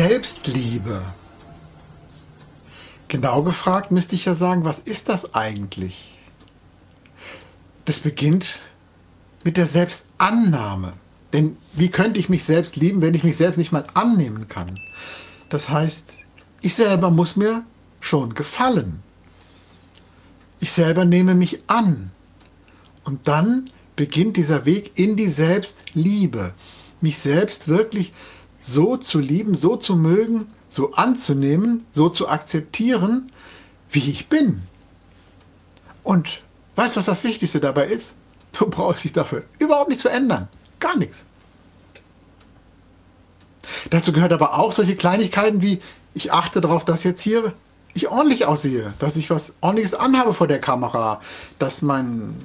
Selbstliebe. Genau gefragt müsste ich ja sagen, was ist das eigentlich? Das beginnt mit der Selbstannahme. Denn wie könnte ich mich selbst lieben, wenn ich mich selbst nicht mal annehmen kann? Das heißt, ich selber muss mir schon gefallen. Ich selber nehme mich an. Und dann beginnt dieser Weg in die Selbstliebe. Mich selbst wirklich so zu lieben, so zu mögen, so anzunehmen, so zu akzeptieren, wie ich bin. Und weißt du, was das Wichtigste dabei ist? Du brauchst dich dafür überhaupt nicht zu ändern. Gar nichts. Dazu gehört aber auch solche Kleinigkeiten wie, ich achte darauf, dass jetzt hier ich ordentlich aussehe, dass ich was ordentliches anhabe vor der Kamera, dass mein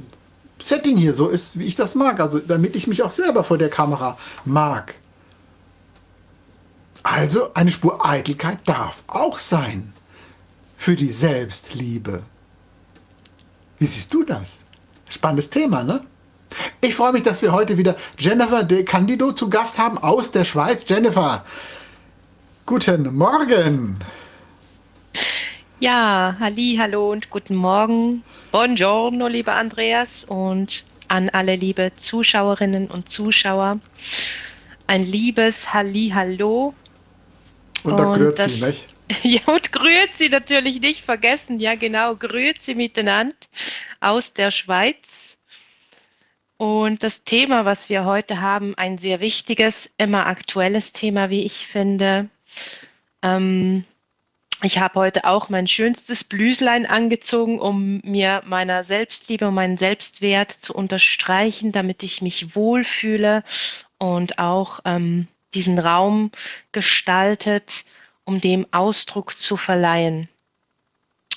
Setting hier so ist, wie ich das mag, also damit ich mich auch selber vor der Kamera mag. Also eine Spur Eitelkeit darf auch sein für die Selbstliebe. Wie siehst du das? Spannendes Thema, ne? Ich freue mich, dass wir heute wieder Jennifer de Candido zu Gast haben aus der Schweiz. Jennifer, guten Morgen. Ja, halli, hallo und guten Morgen. Buongiorno, lieber Andreas und an alle liebe Zuschauerinnen und Zuschauer. Ein liebes Halli, hallo. Und da Grüezi, nicht? Ja, und Grüezi natürlich nicht vergessen. Ja, genau, Grüezi miteinander aus der Schweiz. Und das Thema, was wir heute haben, ein sehr wichtiges, immer aktuelles Thema, wie ich finde. Ähm, ich habe heute auch mein schönstes Blüslein angezogen, um mir meiner Selbstliebe und meinen Selbstwert zu unterstreichen, damit ich mich wohlfühle und auch ähm, diesen Raum gestaltet, um dem Ausdruck zu verleihen.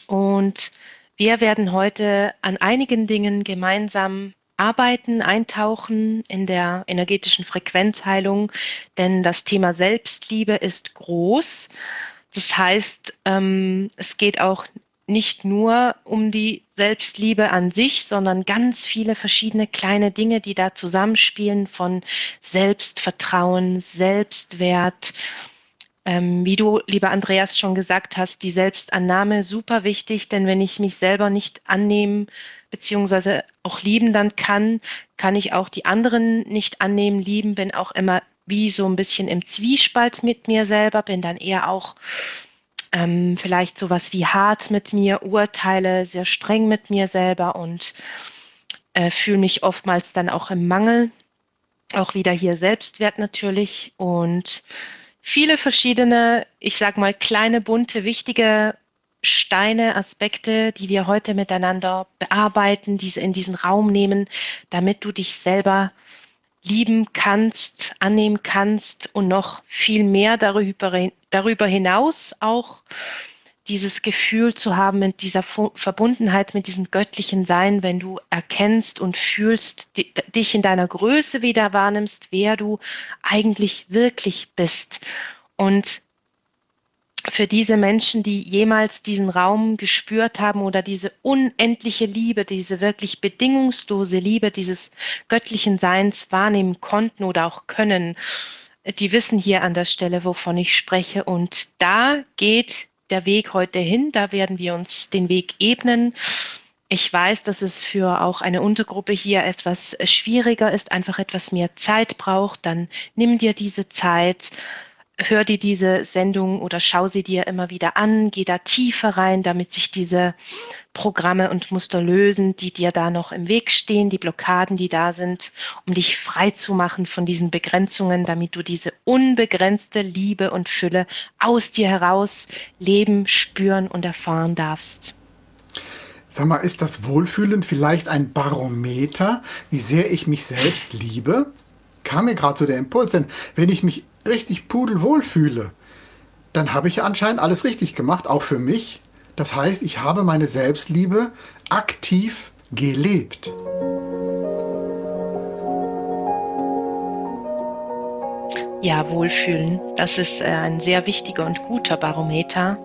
Und wir werden heute an einigen Dingen gemeinsam arbeiten, eintauchen in der energetischen Frequenzheilung, denn das Thema Selbstliebe ist groß. Das heißt, ähm, es geht auch nicht nur um die Selbstliebe an sich, sondern ganz viele verschiedene kleine Dinge, die da zusammenspielen von Selbstvertrauen, Selbstwert. Ähm, wie du, lieber Andreas, schon gesagt hast, die Selbstannahme super wichtig, denn wenn ich mich selber nicht annehmen beziehungsweise auch lieben dann kann, kann ich auch die anderen nicht annehmen, lieben, bin auch immer wie so ein bisschen im Zwiespalt mit mir selber, bin dann eher auch ähm, vielleicht sowas wie hart mit mir, urteile sehr streng mit mir selber und äh, fühle mich oftmals dann auch im Mangel. Auch wieder hier Selbstwert natürlich und viele verschiedene, ich sag mal, kleine, bunte, wichtige Steine, Aspekte, die wir heute miteinander bearbeiten, diese in diesen Raum nehmen, damit du dich selber lieben kannst, annehmen kannst und noch viel mehr darüber, hinaus auch dieses Gefühl zu haben mit dieser Verbundenheit mit diesem göttlichen Sein, wenn du erkennst und fühlst, dich in deiner Größe wieder wahrnimmst, wer du eigentlich wirklich bist. Und für diese Menschen, die jemals diesen Raum gespürt haben oder diese unendliche Liebe, diese wirklich bedingungslose Liebe dieses göttlichen Seins wahrnehmen konnten oder auch können, die wissen hier an der Stelle, wovon ich spreche. Und da geht der Weg heute hin, da werden wir uns den Weg ebnen. Ich weiß, dass es für auch eine Untergruppe hier etwas schwieriger ist, einfach etwas mehr Zeit braucht. Dann nimm dir diese Zeit hör dir diese Sendung oder schau sie dir immer wieder an, geh da tiefer rein, damit sich diese Programme und Muster lösen, die dir da noch im Weg stehen, die Blockaden, die da sind, um dich frei zu machen von diesen Begrenzungen, damit du diese unbegrenzte Liebe und Fülle aus dir heraus leben, spüren und erfahren darfst. Sag mal, ist das Wohlfühlen vielleicht ein Barometer, wie sehr ich mich selbst liebe? Kam mir gerade so der Impuls, denn wenn ich mich richtig pudelwohl fühle, dann habe ich anscheinend alles richtig gemacht, auch für mich. Das heißt, ich habe meine Selbstliebe aktiv gelebt. Ja, Wohlfühlen, das ist äh, ein sehr wichtiger und guter Barometer.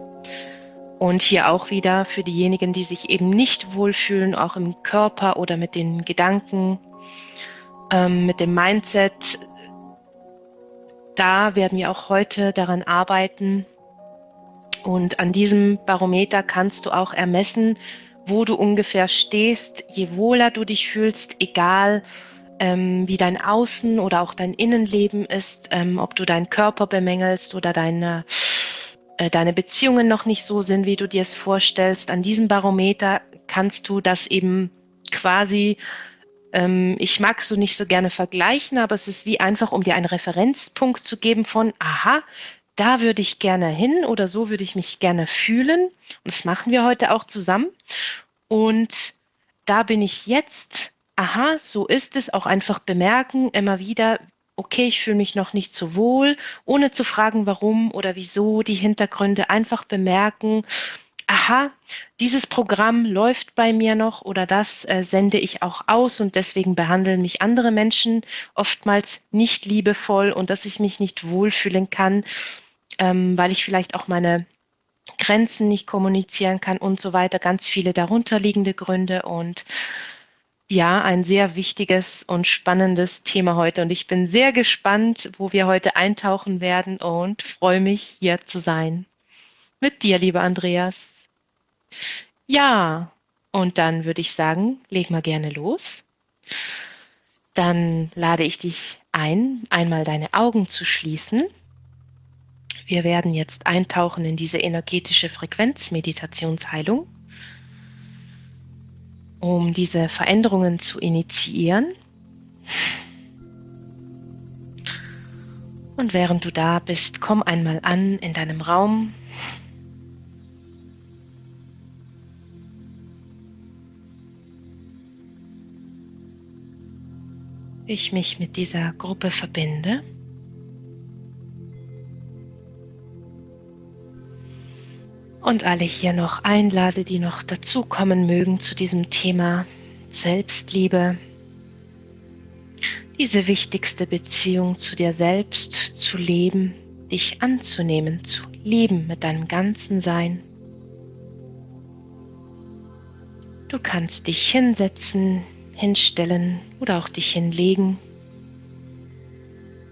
Und hier auch wieder für diejenigen, die sich eben nicht wohlfühlen, auch im Körper oder mit den Gedanken, ähm, mit dem Mindset, da werden wir auch heute daran arbeiten. Und an diesem Barometer kannst du auch ermessen, wo du ungefähr stehst, je wohler du dich fühlst, egal ähm, wie dein Außen oder auch dein Innenleben ist, ähm, ob du deinen Körper bemängelst oder deine, äh, deine Beziehungen noch nicht so sind, wie du dir es vorstellst. An diesem Barometer kannst du das eben quasi ähm, ich mag so nicht so gerne vergleichen, aber es ist wie einfach, um dir einen Referenzpunkt zu geben von, aha, da würde ich gerne hin oder so würde ich mich gerne fühlen. Und das machen wir heute auch zusammen. Und da bin ich jetzt, aha, so ist es, auch einfach bemerken, immer wieder, okay, ich fühle mich noch nicht so wohl, ohne zu fragen, warum oder wieso, die Hintergründe einfach bemerken aha, dieses Programm läuft bei mir noch oder das äh, sende ich auch aus und deswegen behandeln mich andere Menschen oftmals nicht liebevoll und dass ich mich nicht wohlfühlen kann, ähm, weil ich vielleicht auch meine Grenzen nicht kommunizieren kann und so weiter. Ganz viele darunterliegende Gründe und ja, ein sehr wichtiges und spannendes Thema heute. Und ich bin sehr gespannt, wo wir heute eintauchen werden und freue mich, hier zu sein. Mit dir, lieber Andreas. Ja, und dann würde ich sagen, leg mal gerne los. Dann lade ich dich ein, einmal deine Augen zu schließen. Wir werden jetzt eintauchen in diese energetische Frequenzmeditationsheilung, um diese Veränderungen zu initiieren. Und während du da bist, komm einmal an in deinem Raum, ich mich mit dieser Gruppe verbinde. Und alle hier noch einlade, die noch dazukommen mögen zu diesem Thema Selbstliebe, diese wichtigste Beziehung zu dir selbst zu leben, dich anzunehmen, zu lieben mit deinem ganzen Sein. Du kannst dich hinsetzen, hinstellen oder auch dich hinlegen,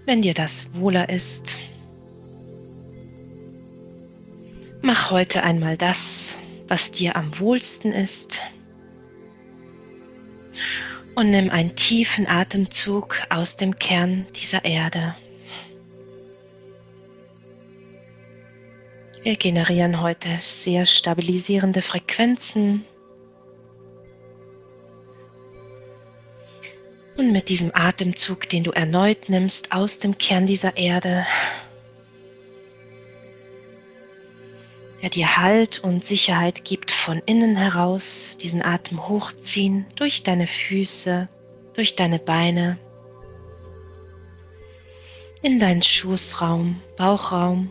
wenn dir das wohler ist. Mach heute einmal das, was dir am wohlsten ist. Und nimm einen tiefen Atemzug aus dem Kern dieser Erde. Wir generieren heute sehr stabilisierende Frequenzen Und mit diesem Atemzug, den du erneut nimmst aus dem Kern dieser Erde, der dir Halt und Sicherheit gibt von innen heraus, diesen Atem hochziehen durch deine Füße, durch deine Beine, in deinen Schoßraum, Bauchraum,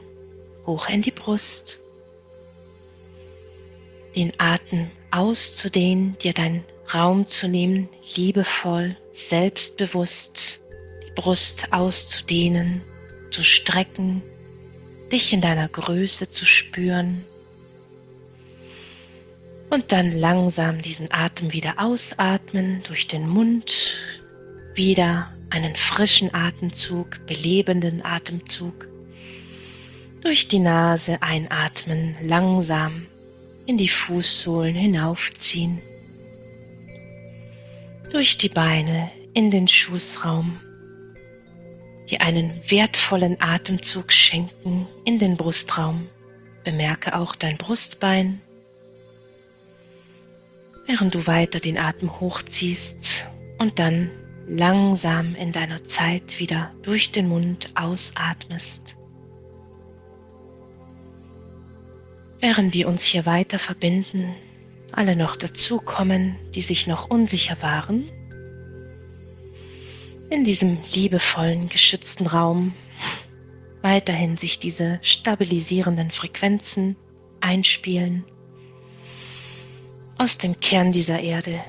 hoch in die Brust. Den Atem auszudehnen, dir dein Raum zu nehmen, liebevoll, selbstbewusst die Brust auszudehnen, zu strecken, dich in deiner Größe zu spüren und dann langsam diesen Atem wieder ausatmen durch den Mund, wieder einen frischen Atemzug, belebenden Atemzug, durch die Nase einatmen, langsam in die Fußsohlen hinaufziehen durch die Beine in den Schoßraum, die einen wertvollen Atemzug schenken in den Brustraum. Bemerke auch dein Brustbein, während du weiter den Atem hochziehst und dann langsam in deiner Zeit wieder durch den Mund ausatmest. Während wir uns hier weiter verbinden alle noch dazukommen, die sich noch unsicher waren, in diesem liebevollen, geschützten Raum weiterhin sich diese stabilisierenden Frequenzen einspielen, aus dem Kern dieser Erde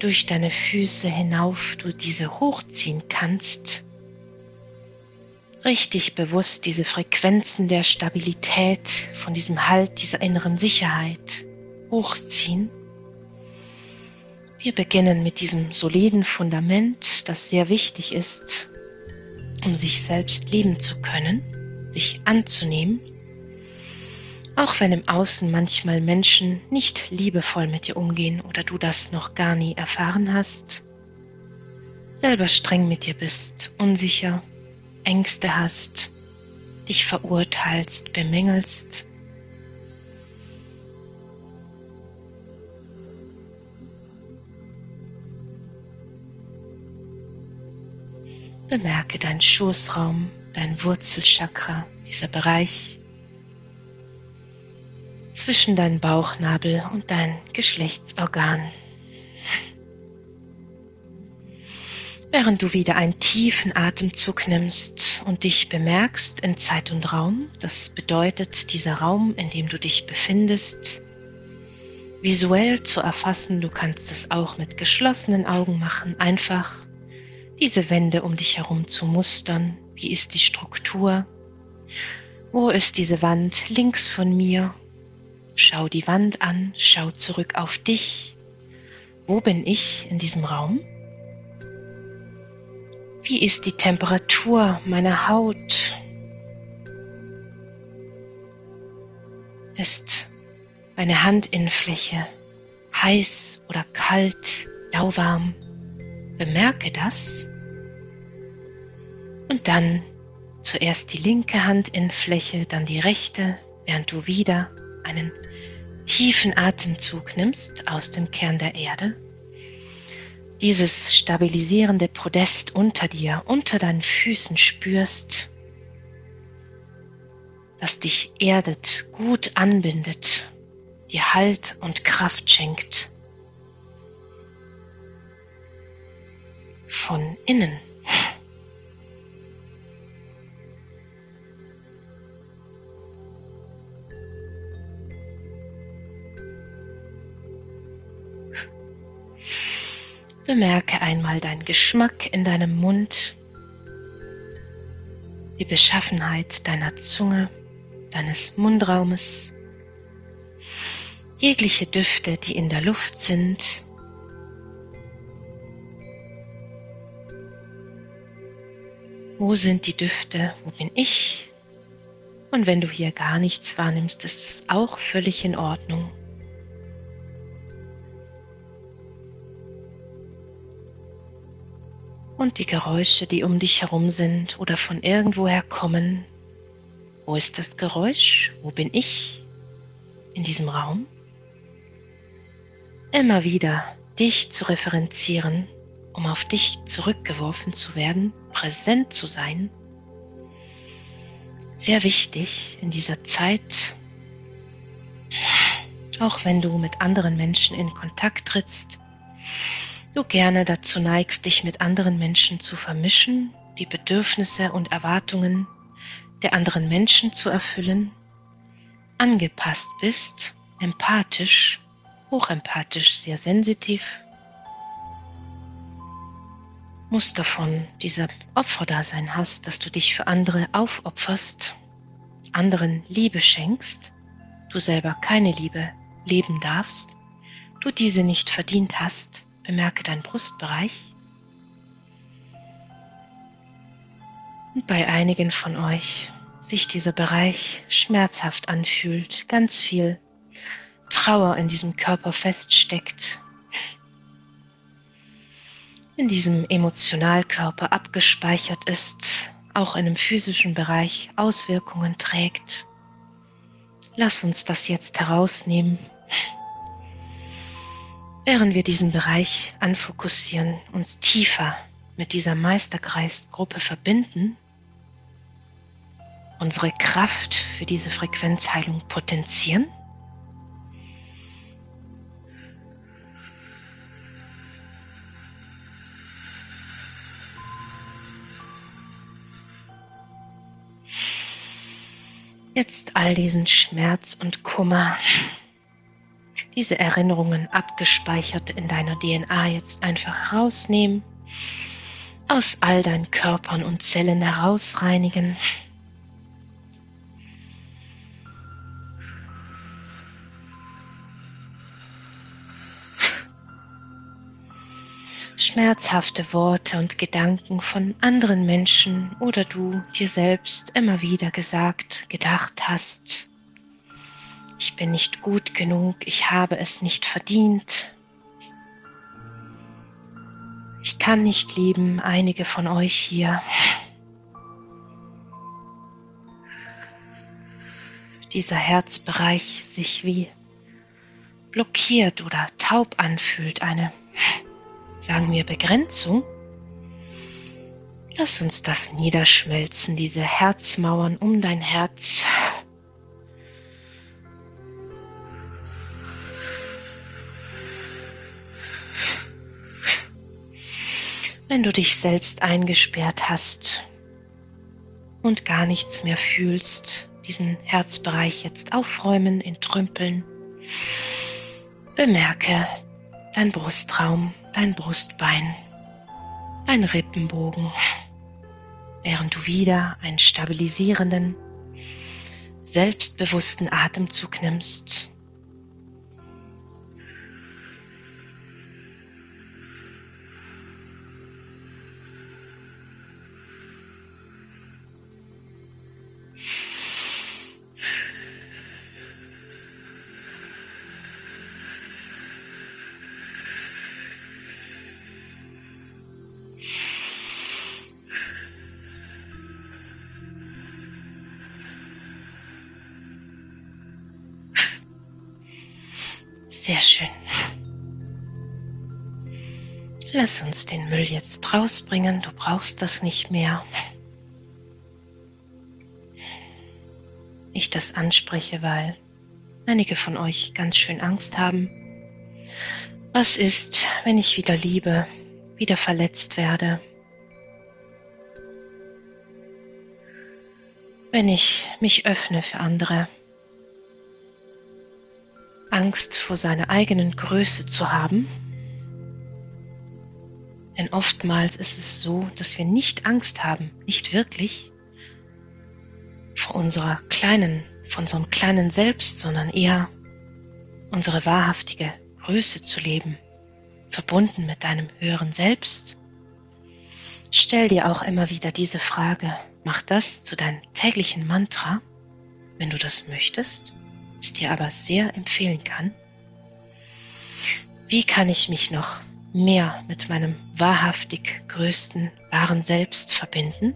durch deine Füße hinauf du diese hochziehen kannst, richtig bewusst diese Frequenzen der Stabilität, von diesem Halt, dieser inneren Sicherheit hochziehen. Wir beginnen mit diesem soliden Fundament, das sehr wichtig ist, um sich selbst lieben zu können, dich anzunehmen, auch wenn im Außen manchmal Menschen nicht liebevoll mit dir umgehen oder du das noch gar nie erfahren hast, selber streng mit dir bist, unsicher, Ängste hast, dich verurteilst, bemängelst, Bemerke deinen Schoßraum, dein Wurzelchakra, dieser Bereich zwischen deinem Bauchnabel und dein Geschlechtsorgan. Während du wieder einen tiefen Atemzug nimmst und dich bemerkst in Zeit und Raum, das bedeutet dieser Raum, in dem du dich befindest, visuell zu erfassen, du kannst es auch mit geschlossenen Augen machen, einfach diese Wände um dich herum zu mustern. Wie ist die Struktur? Wo ist diese Wand links von mir? Schau die Wand an, schau zurück auf dich. Wo bin ich in diesem Raum? Wie ist die Temperatur meiner Haut? Ist meine Handinnenfläche heiß oder kalt, lauwarm? Bemerke das. Und dann zuerst die linke Handinnenfläche, dann die rechte, während du wieder einen tiefen Atemzug nimmst aus dem Kern der Erde. Dieses stabilisierende Podest unter dir, unter deinen Füßen spürst, das dich erdet, gut anbindet, dir Halt und Kraft schenkt. Von innen. Bemerke einmal deinen Geschmack in deinem Mund, die Beschaffenheit deiner Zunge, deines Mundraumes, jegliche Düfte, die in der Luft sind. Wo sind die Düfte? Wo bin ich? Und wenn du hier gar nichts wahrnimmst, ist es auch völlig in Ordnung. und die Geräusche, die um dich herum sind oder von irgendwoher kommen. Wo ist das Geräusch? Wo bin ich in diesem Raum? Immer wieder dich zu referenzieren, um auf dich zurückgeworfen zu werden, präsent zu sein. Sehr wichtig in dieser Zeit, auch wenn du mit anderen Menschen in Kontakt trittst, du gerne dazu neigst, dich mit anderen Menschen zu vermischen, die Bedürfnisse und Erwartungen der anderen Menschen zu erfüllen, angepasst bist, empathisch, hochempathisch, sehr sensitiv, Muster von dieser Opferdasein hast, dass du dich für andere aufopferst, anderen Liebe schenkst, du selber keine Liebe leben darfst, du diese nicht verdient hast, Bemerke deinen Brustbereich. Und bei einigen von euch sich dieser Bereich schmerzhaft anfühlt, ganz viel Trauer in diesem Körper feststeckt, in diesem Emotionalkörper abgespeichert ist, auch in dem physischen Bereich Auswirkungen trägt. Lass uns das jetzt herausnehmen Während wir diesen Bereich anfokussieren, uns tiefer mit dieser Meisterkreisgruppe verbinden, unsere Kraft für diese Frequenzheilung potenzieren, jetzt all diesen Schmerz und Kummer diese Erinnerungen abgespeichert in deiner DNA jetzt einfach herausnehmen, aus all deinen Körpern und Zellen herausreinigen. Schmerzhafte Worte und Gedanken von anderen Menschen oder du dir selbst immer wieder gesagt, gedacht hast. Ich bin nicht gut genug, ich habe es nicht verdient. Ich kann nicht lieben, einige von euch hier. Dieser Herzbereich sich wie blockiert oder taub anfühlt, eine sagen wir Begrenzung, lass uns das niederschmelzen, diese Herzmauern um dein Herz. Wenn du dich selbst eingesperrt hast und gar nichts mehr fühlst, diesen Herzbereich jetzt aufräumen, entrümpeln. Bemerke dein Brustraum, dein Brustbein, dein Rippenbogen, während du wieder einen stabilisierenden, selbstbewussten Atemzug nimmst. Sehr schön. Lass uns den Müll jetzt rausbringen. Du brauchst das nicht mehr. Ich das anspreche, weil einige von euch ganz schön Angst haben. Was ist, wenn ich wieder liebe, wieder verletzt werde? Wenn ich mich öffne für andere? Angst vor seiner eigenen Größe zu haben. Denn oftmals ist es so, dass wir nicht Angst haben, nicht wirklich vor unserer kleinen, vor unserem kleinen Selbst, sondern eher unsere wahrhaftige Größe zu leben, verbunden mit deinem höheren Selbst. Stell dir auch immer wieder diese Frage, mach das zu deinem täglichen Mantra, wenn du das möchtest es dir aber sehr empfehlen kann. Wie kann ich mich noch mehr mit meinem wahrhaftig größten, wahren Selbst verbinden?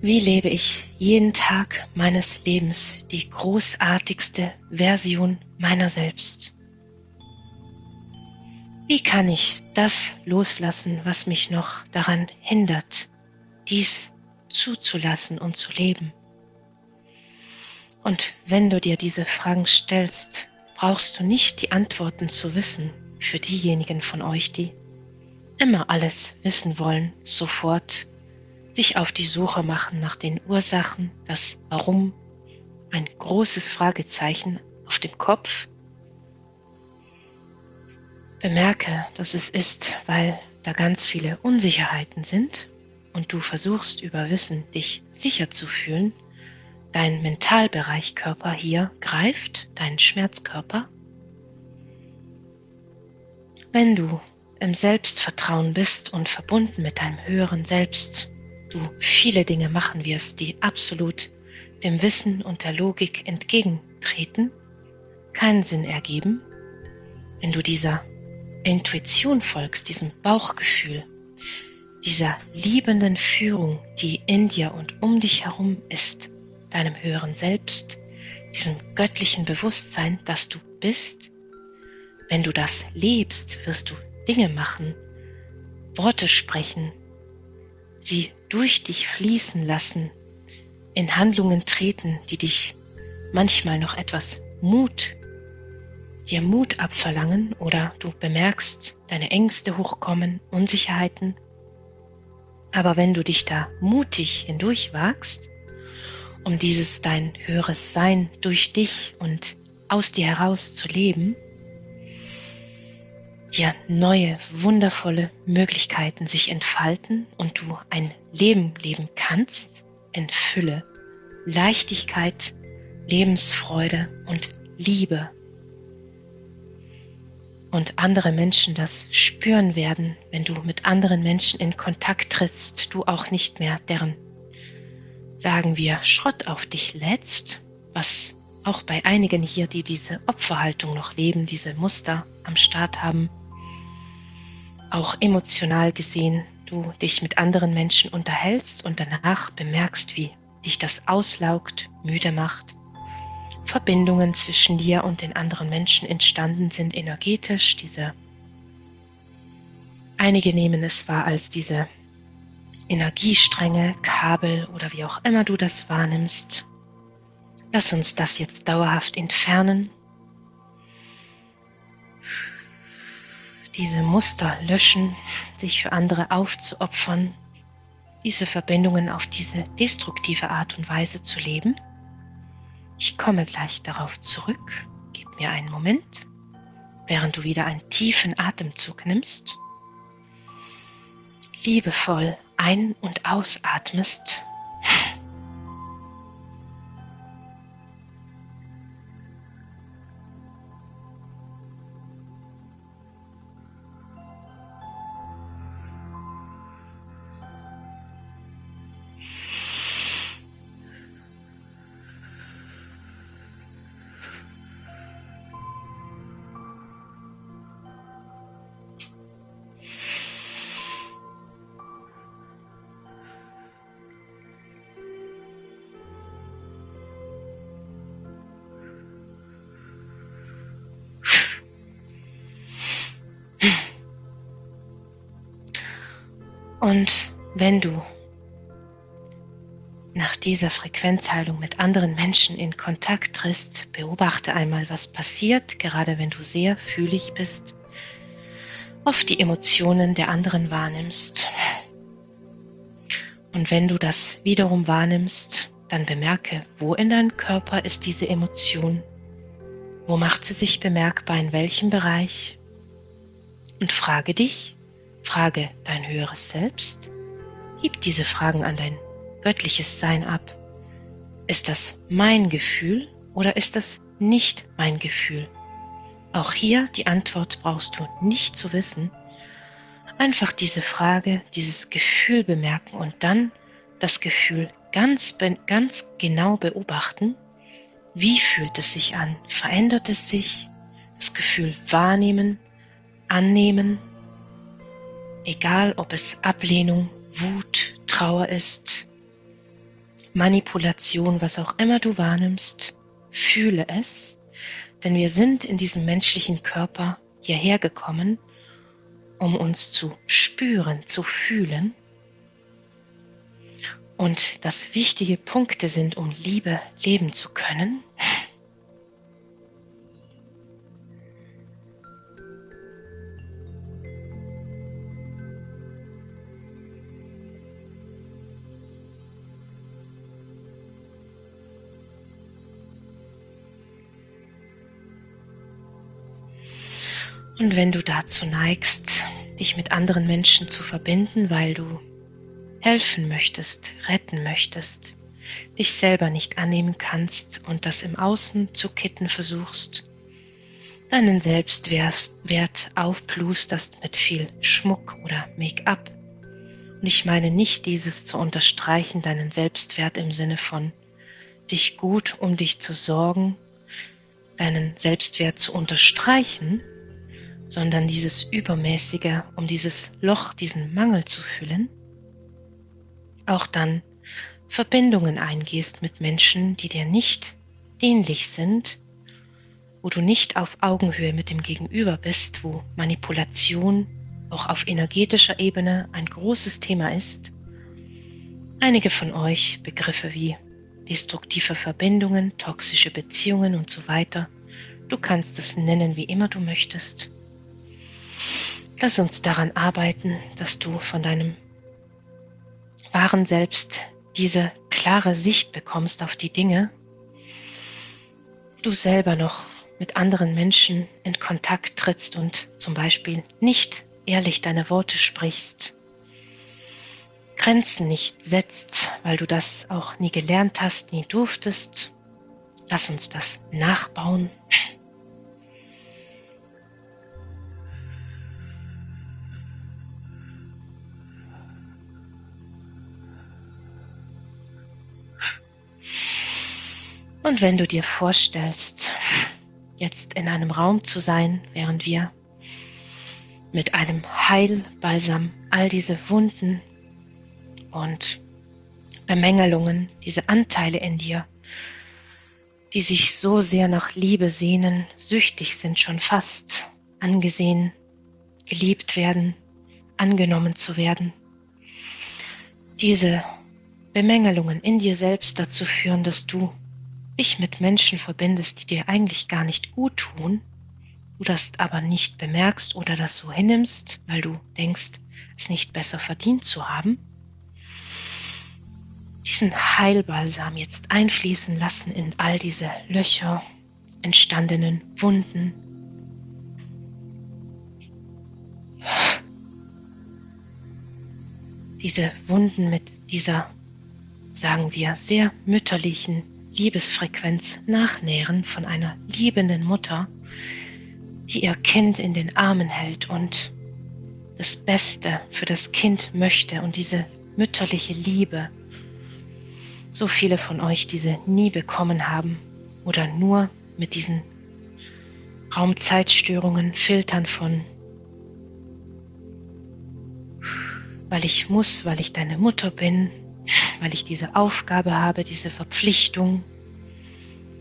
Wie lebe ich jeden Tag meines Lebens die großartigste Version meiner selbst? Wie kann ich das loslassen, was mich noch daran hindert, dies zuzulassen und zu leben? Und wenn du dir diese Fragen stellst, brauchst du nicht die Antworten zu wissen für diejenigen von euch, die immer alles wissen wollen, sofort sich auf die Suche machen nach den Ursachen, das Warum, ein großes Fragezeichen auf dem Kopf. Bemerke, dass es ist, weil da ganz viele Unsicherheiten sind und du versuchst über Wissen dich sicher zu fühlen, dein Mentalbereich Körper hier greift, dein Schmerzkörper. Wenn du im Selbstvertrauen bist und verbunden mit deinem höheren Selbst, du viele Dinge machen wirst, die absolut dem Wissen und der Logik entgegentreten, keinen Sinn ergeben, wenn du dieser Intuition folgst, diesem Bauchgefühl, dieser liebenden Führung, die in dir und um dich herum ist, deinem höheren Selbst, diesem göttlichen Bewusstsein, das du bist. Wenn du das lebst, wirst du Dinge machen, Worte sprechen, sie durch dich fließen lassen, in Handlungen treten, die dich manchmal noch etwas Mut, dir Mut abverlangen oder du bemerkst, deine Ängste hochkommen, Unsicherheiten. Aber wenn du dich da mutig hindurch wagst, um dieses dein höheres Sein durch dich und aus dir heraus zu leben, dir neue, wundervolle Möglichkeiten sich entfalten und du ein Leben leben kannst in Fülle, Leichtigkeit, Lebensfreude und Liebe. und andere Menschen das spüren werden, wenn du mit anderen Menschen in Kontakt trittst, du auch nicht mehr deren, sagen wir, Schrott auf dich lädst, was auch bei einigen hier, die diese Opferhaltung noch leben, diese Muster am Start haben, auch emotional gesehen, du dich mit anderen Menschen unterhältst und danach bemerkst, wie dich das auslaugt, müde macht, Verbindungen zwischen dir und den anderen Menschen entstanden sind energetisch. Diese einige nehmen es wahr als diese Energiestränge, Kabel oder wie auch immer du das wahrnimmst. Lass uns das jetzt dauerhaft entfernen. Diese Muster löschen, sich für andere aufzuopfern, diese Verbindungen auf diese destruktive Art und Weise zu leben. Ich komme gleich darauf zurück. Gib mir einen Moment, während du wieder einen tiefen Atemzug nimmst, liebevoll ein- und ausatmest. Wenn du nach dieser Frequenzheilung mit anderen Menschen in Kontakt trittst, beobachte einmal, was passiert, gerade wenn du sehr fühlig bist, oft die Emotionen der anderen wahrnimmst. Und wenn du das wiederum wahrnimmst, dann bemerke, wo in deinem Körper ist diese Emotion, wo macht sie sich bemerkbar, in welchem Bereich. Und frage dich, Frage dein höheres Selbst. Gib diese Fragen an dein göttliches Sein ab. Ist das mein Gefühl oder ist das nicht mein Gefühl? Auch hier die Antwort brauchst du nicht zu wissen. Einfach diese Frage, dieses Gefühl bemerken und dann das Gefühl ganz, ganz genau beobachten. Wie fühlt es sich an? Verändert es sich? Das Gefühl wahrnehmen, annehmen egal ob es Ablehnung, Wut, Trauer ist, Manipulation, was auch immer du wahrnimmst, fühle es, denn wir sind in diesem menschlichen Körper hierher gekommen, um uns zu spüren, zu fühlen. Und das wichtige Punkte sind, um Liebe leben zu können. Und wenn du dazu neigst, dich mit anderen Menschen zu verbinden, weil du helfen möchtest, retten möchtest, dich selber nicht annehmen kannst und das im Außen zu kitten versuchst, deinen Selbstwert aufplusterst mit viel Schmuck oder Make-up. Und ich meine nicht dieses zu unterstreichen, deinen Selbstwert im Sinne von dich gut um dich zu sorgen, deinen Selbstwert zu unterstreichen, sondern dieses Übermäßige, um dieses Loch, diesen Mangel zu füllen, auch dann Verbindungen eingehst mit Menschen, die dir nicht dienlich sind, wo du nicht auf Augenhöhe mit dem Gegenüber bist, wo Manipulation auch auf energetischer Ebene ein großes Thema ist. Einige von euch Begriffe wie destruktive Verbindungen, toxische Beziehungen und so weiter. Du kannst es nennen, wie immer du möchtest. Lass uns daran arbeiten, dass du von deinem wahren Selbst diese klare Sicht bekommst auf die Dinge, du selber noch mit anderen Menschen in Kontakt trittst und zum Beispiel nicht ehrlich deine Worte sprichst, Grenzen nicht setzt, weil du das auch nie gelernt hast, nie durftest. Lass uns das nachbauen. Und wenn du dir vorstellst, jetzt in einem Raum zu sein, während wir mit einem Heilbalsam all diese Wunden und Bemängelungen, diese Anteile in dir, die sich so sehr nach Liebe sehnen, süchtig sind schon fast, angesehen, geliebt werden, angenommen zu werden. Diese Bemängelungen in dir selbst dazu führen, dass du dich mit Menschen verbindest, die dir eigentlich gar nicht gut tun, du das aber nicht bemerkst oder das so hinnimmst, weil du denkst, es nicht besser verdient zu haben, diesen Heilbalsam jetzt einfließen lassen in all diese Löcher, entstandenen Wunden. Diese Wunden mit dieser, sagen wir, sehr mütterlichen Liebesfrequenz nachnähren von einer liebenden Mutter, die ihr Kind in den Armen hält und das Beste für das Kind möchte und diese mütterliche Liebe. So viele von euch diese nie bekommen haben oder nur mit diesen Raumzeitstörungen, Filtern von weil ich muss, weil ich deine Mutter bin, weil ich diese Aufgabe habe, diese Verpflichtung.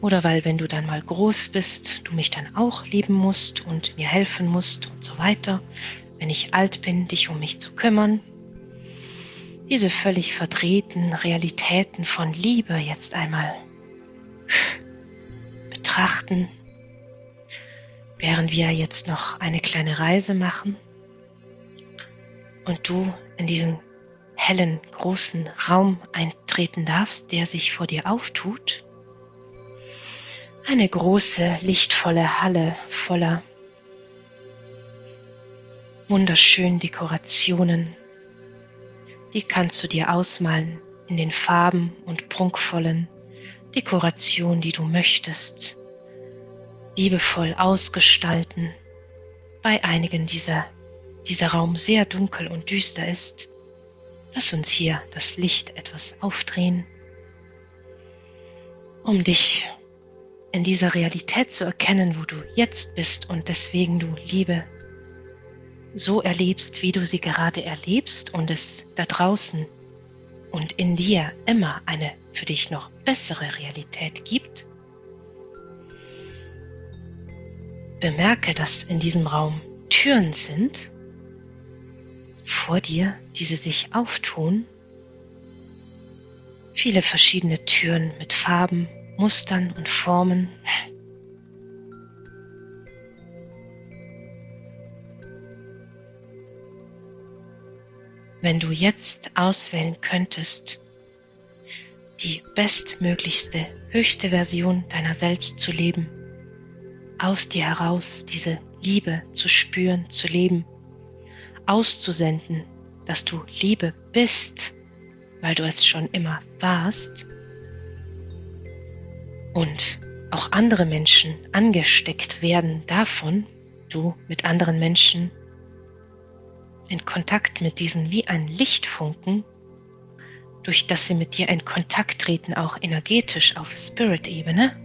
Oder weil, wenn du dann mal groß bist, du mich dann auch lieben musst und mir helfen musst und so weiter. Wenn ich alt bin, dich um mich zu kümmern. Diese völlig verdrehten Realitäten von Liebe jetzt einmal betrachten, während wir jetzt noch eine kleine Reise machen und du in diesen hellen, großen Raum eintreten darfst, der sich vor dir auftut. Eine große, lichtvolle Halle voller wunderschönen Dekorationen. Die kannst du dir ausmalen in den Farben und prunkvollen Dekorationen, die du möchtest. Liebevoll ausgestalten. Bei einigen dieser dieser Raum sehr dunkel und düster ist, Lass uns hier das Licht etwas aufdrehen, um dich in dieser Realität zu erkennen, wo du jetzt bist und deswegen du Liebe so erlebst, wie du sie gerade erlebst und es da draußen und in dir immer eine für dich noch bessere Realität gibt. Bemerke, dass in diesem Raum Türen sind, vor dir, diese sich auftun. Viele verschiedene Türen mit Farben, Mustern und Formen. Wenn du jetzt auswählen könntest, die bestmöglichste, höchste Version deiner selbst zu leben, aus dir heraus diese Liebe zu spüren, zu leben, auszusenden, dass du Liebe bist, weil du es schon immer warst und auch andere Menschen angesteckt werden davon, du mit anderen Menschen in Kontakt mit diesen wie ein Lichtfunken, durch das sie mit dir in Kontakt treten, auch energetisch auf Spirit-Ebene,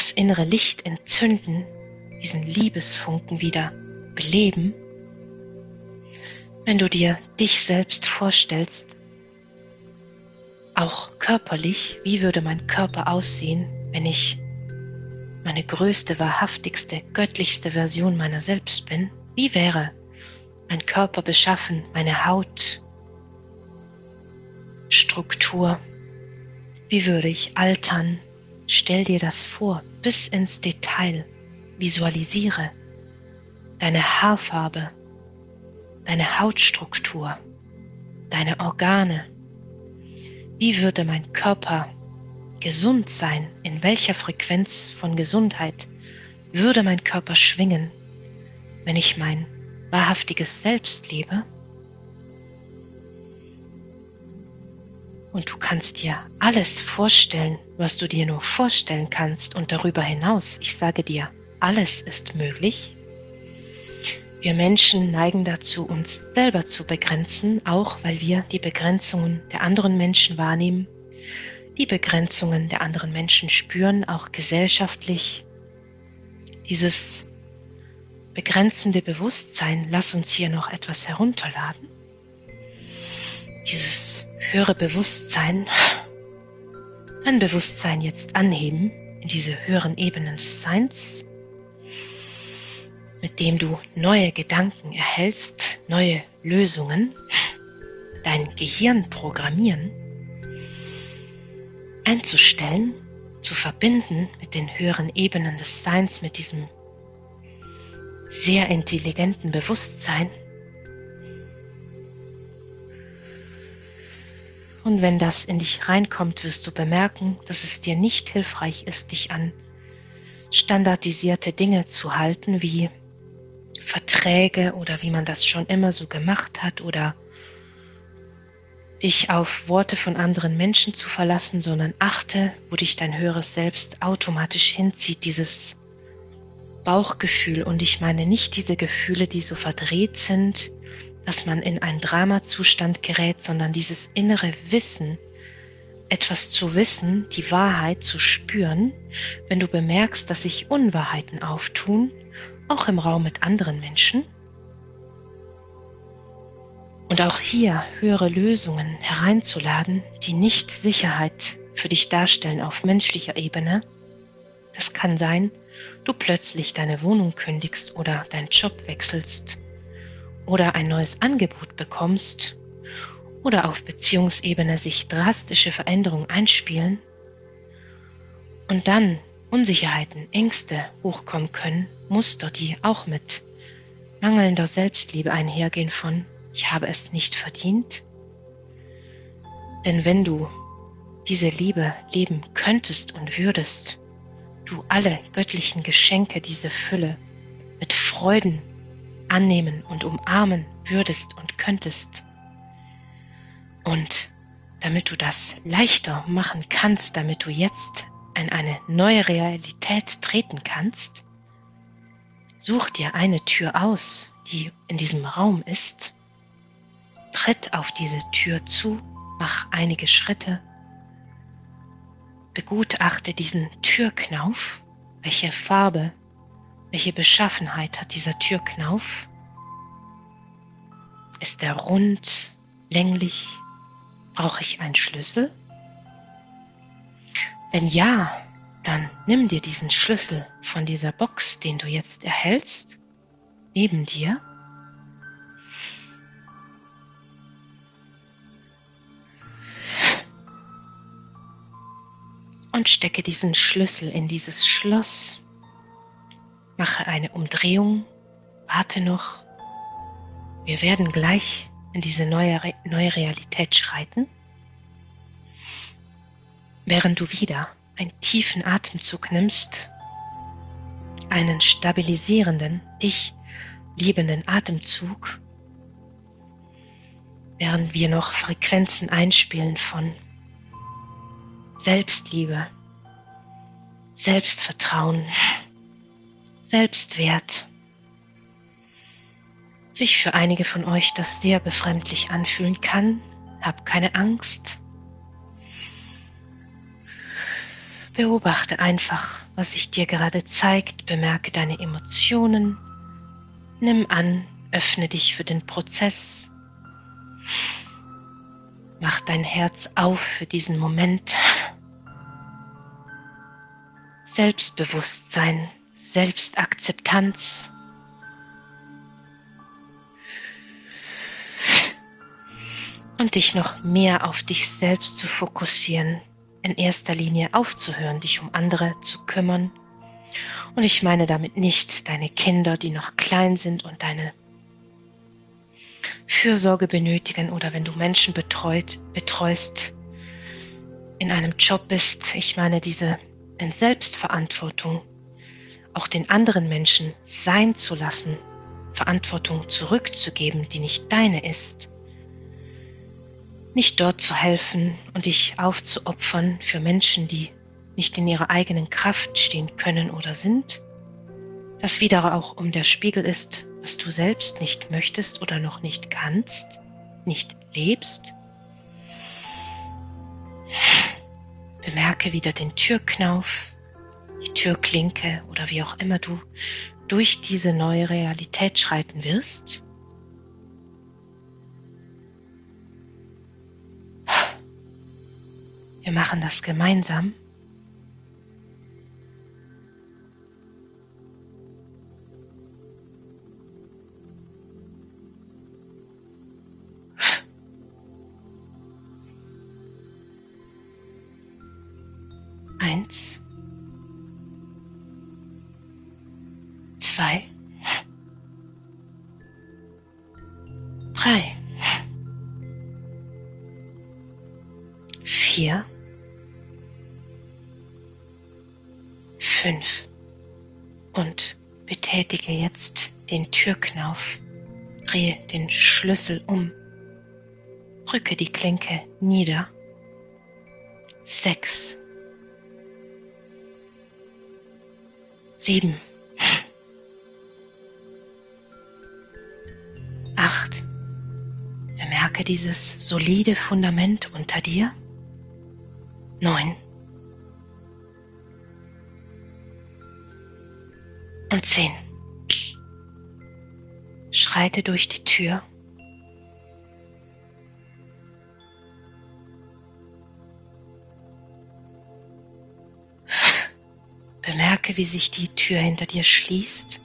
das innere Licht entzünden, diesen Liebesfunken wieder beleben, wenn du dir dich selbst vorstellst, auch körperlich, wie würde mein Körper aussehen, wenn ich meine größte, wahrhaftigste, göttlichste Version meiner selbst bin? Wie wäre mein Körper beschaffen, meine Haut, Struktur? Wie würde ich altern? Stell dir das vor, bis ins Detail. Visualisiere deine Haarfarbe, deine Hautstruktur, deine Organe. Wie würde mein Körper gesund sein? In welcher Frequenz von Gesundheit würde mein Körper schwingen, wenn ich mein wahrhaftiges Selbst lebe? Und du kannst dir alles vorstellen, was du dir nur vorstellen kannst und darüber hinaus, ich sage dir, alles ist möglich. Wir Menschen neigen dazu, uns selber zu begrenzen, auch weil wir die Begrenzungen der anderen Menschen wahrnehmen, die Begrenzungen der anderen Menschen spüren, auch gesellschaftlich. Dieses begrenzende Bewusstsein, lass uns hier noch etwas herunterladen. Dieses höhere Bewusstsein, dein Bewusstsein jetzt anheben in diese höheren Ebenen des Seins mit dem du neue Gedanken erhältst, neue Lösungen, dein Gehirn programmieren, einzustellen, zu verbinden mit den höheren Ebenen des Seins, mit diesem sehr intelligenten Bewusstsein. Und wenn das in dich reinkommt, wirst du bemerken, dass es dir nicht hilfreich ist, dich an standardisierte Dinge zu halten, wie Verträge oder wie man das schon immer so gemacht hat oder dich auf Worte von anderen Menschen zu verlassen, sondern achte, wo dich dein höheres Selbst automatisch hinzieht, dieses Bauchgefühl. Und ich meine nicht diese Gefühle, die so verdreht sind, dass man in einen Dramazustand gerät, sondern dieses innere Wissen, etwas zu wissen, die Wahrheit zu spüren, wenn du bemerkst, dass sich Unwahrheiten auftun auch im Raum mit anderen Menschen. Und auch hier höhere Lösungen hereinzuladen, die nicht Sicherheit für dich darstellen auf menschlicher Ebene. Das kann sein, du plötzlich deine Wohnung kündigst oder deinen Job wechselst oder ein neues Angebot bekommst oder auf Beziehungsebene sich drastische Veränderungen einspielen und dann Unsicherheiten, Ängste hochkommen können, Muster, die auch mit mangelnder Selbstliebe einhergehen von ich habe es nicht verdient. Denn wenn du diese Liebe leben könntest und würdest, du alle göttlichen Geschenke, diese Fülle mit Freuden annehmen und umarmen würdest und könntest. Und damit du das leichter machen kannst, damit du jetzt in eine neue Realität treten kannst, such dir eine Tür aus, die in diesem Raum ist, tritt auf diese Tür zu, mach einige Schritte, begutachte diesen Türknauf, welche Farbe, welche Beschaffenheit hat dieser Türknauf, ist er rund, länglich, brauche ich einen Schlüssel? Wenn ja, dann nimm dir diesen Schlüssel von dieser Box, den du jetzt erhältst, neben dir. Und stecke diesen Schlüssel in dieses Schloss. Mache eine Umdrehung. Warte noch. Wir werden gleich in diese neue, neue Realität schreiten während du wieder einen tiefen Atemzug nimmst, einen stabilisierenden, dich liebenden Atemzug, während wir noch Frequenzen einspielen von Selbstliebe, Selbstvertrauen, Selbstwert. Sich für einige von euch das sehr befremdlich anfühlen kann, hab keine Angst, Beobachte einfach, was sich dir gerade zeigt, bemerke deine Emotionen, nimm an, öffne dich für den Prozess, mach dein Herz auf für diesen Moment. Selbstbewusstsein, Selbstakzeptanz. Und dich noch mehr auf dich selbst zu fokussieren, in erster Linie aufzuhören, dich um andere zu kümmern. Und ich meine damit nicht deine Kinder, die noch klein sind und deine Fürsorge benötigen oder wenn du Menschen betreut, betreust, in einem Job bist. Ich meine diese in Selbstverantwortung, auch den anderen Menschen sein zu lassen, Verantwortung zurückzugeben, die nicht deine ist. Nicht dort zu helfen und dich aufzuopfern für Menschen, die nicht in ihrer eigenen Kraft stehen können oder sind, das wieder auch um der Spiegel ist was du selbst nicht möchtest oder noch nicht kannst, nicht lebst. Bemerke wieder den Türknauf, die Türklinke oder wie auch immer du durch diese neue Realität schreiten wirst. Wir machen das gemeinsam. Türknauf. Drehe den Schlüssel um. Rücke die Klinke nieder. Sechs. Sieben. Acht. Bemerke dieses solide Fundament unter dir. Neun. Und zehn. Schreite durch die Tür. Bemerke, wie sich die Tür hinter dir schließt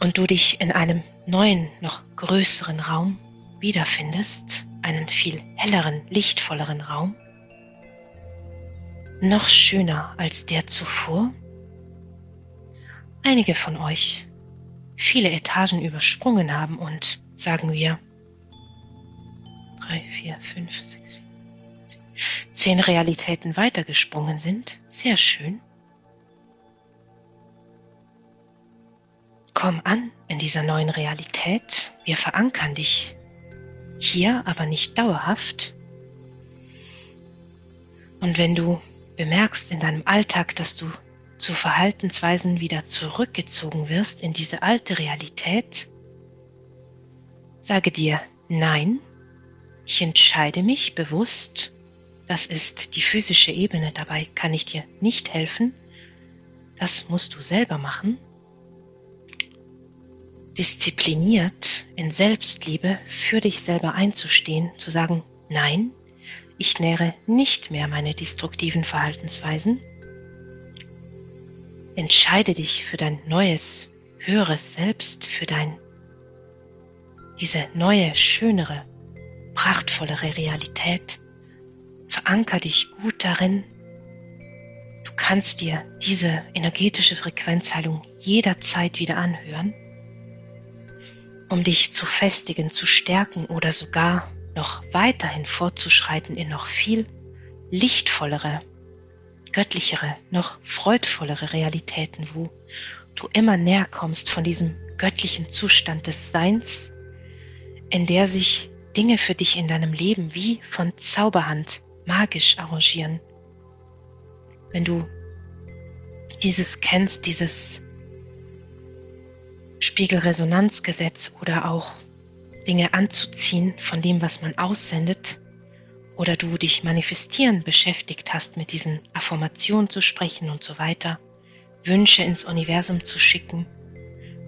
und du dich in einem neuen, noch größeren Raum wiederfindest, einen viel helleren, lichtvolleren Raum, noch schöner als der zuvor. Einige von euch viele Etagen übersprungen haben und, sagen wir, drei, vier, fünf, sechs, sieben, zehn Realitäten weitergesprungen sind. Sehr schön. Komm an in dieser neuen Realität. Wir verankern dich hier, aber nicht dauerhaft. Und wenn du bemerkst in deinem Alltag, dass du zu Verhaltensweisen wieder zurückgezogen wirst in diese alte Realität, sage dir Nein, ich entscheide mich bewusst, das ist die physische Ebene, dabei kann ich dir nicht helfen, das musst du selber machen. Diszipliniert in Selbstliebe für dich selber einzustehen, zu sagen, nein, ich nähere nicht mehr meine destruktiven Verhaltensweisen, Entscheide dich für dein neues, höheres Selbst, für dein, diese neue, schönere, prachtvollere Realität. Veranker dich gut darin. Du kannst dir diese energetische Frequenzheilung jederzeit wieder anhören, um dich zu festigen, zu stärken oder sogar noch weiterhin fortzuschreiten in noch viel lichtvollere göttlichere, noch freudvollere Realitäten, wo du immer näher kommst von diesem göttlichen Zustand des Seins, in der sich Dinge für dich in deinem Leben wie von Zauberhand magisch arrangieren. Wenn du dieses kennst, dieses Spiegelresonanzgesetz oder auch Dinge anzuziehen von dem, was man aussendet, oder du dich manifestieren beschäftigt hast, mit diesen Affirmationen zu sprechen und so weiter, Wünsche ins Universum zu schicken,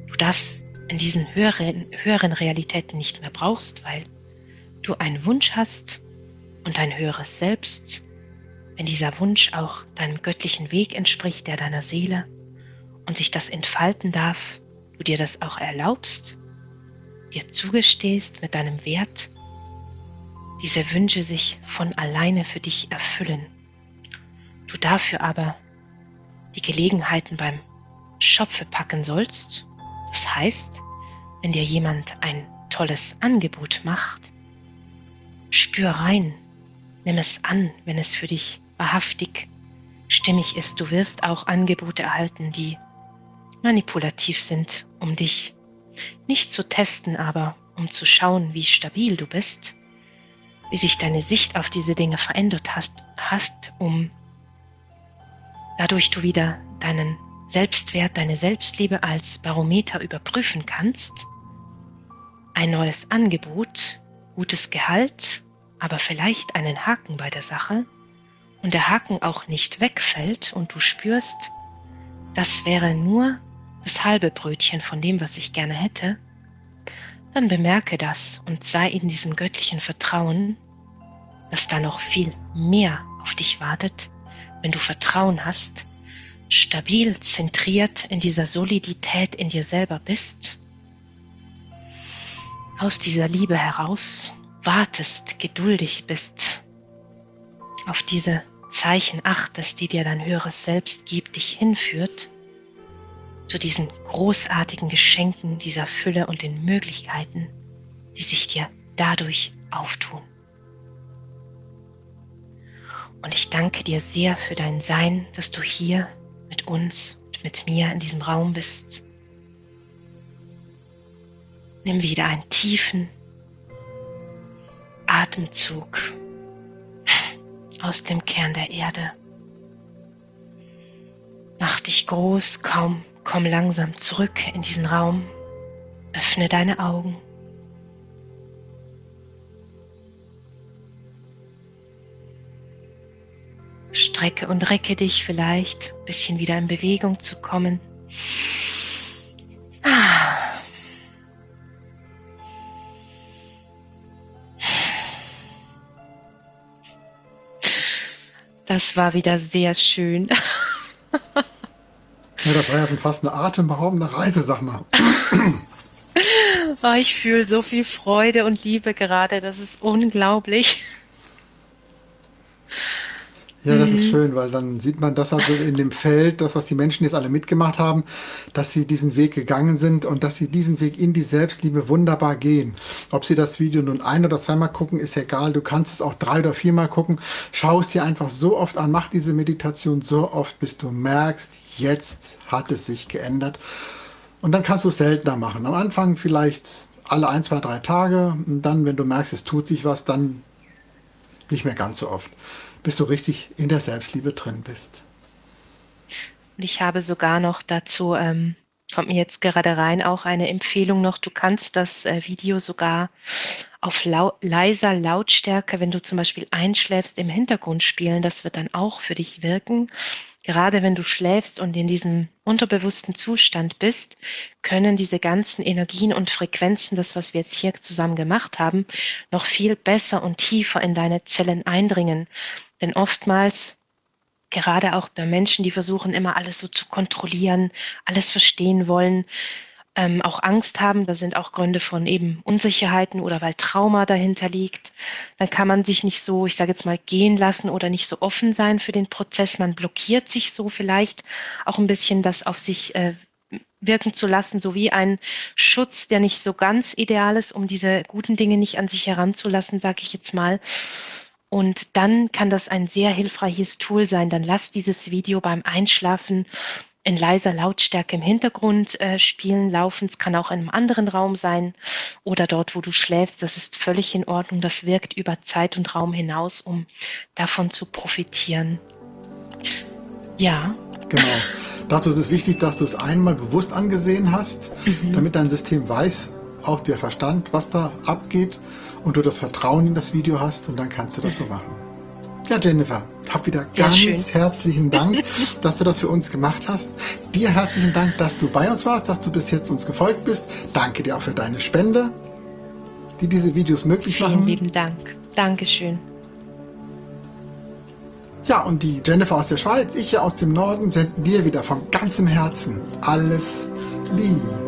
du das in diesen höheren, höheren Realitäten nicht mehr brauchst, weil du einen Wunsch hast und ein höheres Selbst, wenn dieser Wunsch auch deinem göttlichen Weg entspricht, der deiner Seele und sich das entfalten darf, du dir das auch erlaubst, dir zugestehst mit deinem Wert, diese Wünsche sich von alleine für dich erfüllen. Du dafür aber die Gelegenheiten beim Schopfe packen sollst. Das heißt, wenn dir jemand ein tolles Angebot macht, spür rein, nimm es an, wenn es für dich wahrhaftig stimmig ist. Du wirst auch Angebote erhalten, die manipulativ sind, um dich nicht zu testen, aber um zu schauen, wie stabil du bist wie sich deine Sicht auf diese Dinge verändert hast, hast, um dadurch du wieder deinen Selbstwert, deine Selbstliebe als Barometer überprüfen kannst, ein neues Angebot, gutes Gehalt, aber vielleicht einen Haken bei der Sache. Und der Haken auch nicht wegfällt und du spürst, das wäre nur das halbe Brötchen von dem, was ich gerne hätte, dann bemerke das und sei in diesem göttlichen Vertrauen, dass da noch viel mehr auf dich wartet, wenn du Vertrauen hast, stabil zentriert in dieser Solidität in dir selber bist, aus dieser Liebe heraus wartest, geduldig bist, auf diese Zeichen achtest, die dir dein höheres Selbst gibt, dich hinführt zu diesen großartigen Geschenken dieser Fülle und den Möglichkeiten, die sich dir dadurch auftun. Und ich danke dir sehr für dein Sein, dass du hier mit uns und mit mir in diesem Raum bist. Nimm wieder einen tiefen Atemzug aus dem Kern der Erde. Mach dich groß, kaum, komm langsam zurück in diesen Raum. Öffne deine Augen. Strecke und recke dich vielleicht, ein bisschen wieder in Bewegung zu kommen. Das war wieder sehr schön. ja, das war ja fast eine atemberaubende Reise, sag mal. Oh, ich fühle so viel Freude und Liebe gerade, das ist unglaublich. Ja, das mhm. ist schön, weil dann sieht man das also in dem Feld, das, was die Menschen jetzt alle mitgemacht haben, dass sie diesen Weg gegangen sind und dass sie diesen Weg in die Selbstliebe wunderbar gehen. Ob sie das Video nun ein oder zweimal gucken, ist egal. Du kannst es auch drei oder viermal gucken. Schau es dir einfach so oft an, mach diese Meditation so oft, bis du merkst, jetzt hat es sich geändert. Und dann kannst du es seltener machen. Am Anfang vielleicht alle ein, zwei, drei Tage. Und dann, wenn du merkst, es tut sich was, dann nicht mehr ganz so oft bis du richtig in der Selbstliebe drin bist. Und ich habe sogar noch dazu, ähm, kommt mir jetzt gerade rein, auch eine Empfehlung noch. Du kannst das äh, Video sogar auf lau leiser Lautstärke, wenn du zum Beispiel einschläfst, im Hintergrund spielen. Das wird dann auch für dich wirken. Gerade wenn du schläfst und in diesem unterbewussten Zustand bist, können diese ganzen Energien und Frequenzen, das, was wir jetzt hier zusammen gemacht haben, noch viel besser und tiefer in deine Zellen eindringen. Denn oftmals, gerade auch bei Menschen, die versuchen immer alles so zu kontrollieren, alles verstehen wollen, ähm, auch Angst haben, da sind auch Gründe von eben Unsicherheiten oder weil Trauma dahinter liegt, dann kann man sich nicht so, ich sage jetzt mal, gehen lassen oder nicht so offen sein für den Prozess. Man blockiert sich so vielleicht auch ein bisschen das auf sich äh, wirken zu lassen, so wie ein Schutz, der nicht so ganz ideal ist, um diese guten Dinge nicht an sich heranzulassen, sage ich jetzt mal. Und dann kann das ein sehr hilfreiches Tool sein. Dann lass dieses Video beim Einschlafen in leiser Lautstärke im Hintergrund äh, spielen, laufen. Es kann auch in einem anderen Raum sein oder dort, wo du schläfst. Das ist völlig in Ordnung. Das wirkt über Zeit und Raum hinaus, um davon zu profitieren. Ja. Genau. Dazu ist es wichtig, dass du es einmal bewusst angesehen hast, mhm. damit dein System weiß, auch der Verstand, was da abgeht und du das Vertrauen in das Video hast und dann kannst du das so machen. Ja, Jennifer, hab wieder Sehr ganz schön. herzlichen Dank, dass du das für uns gemacht hast. Dir herzlichen Dank, dass du bei uns warst, dass du bis jetzt uns gefolgt bist. Danke dir auch für deine Spende, die diese Videos möglich Vielen machen. Vielen lieben Dank. Dankeschön. Ja, und die Jennifer aus der Schweiz, ich hier aus dem Norden, senden dir wieder von ganzem Herzen alles Liebe.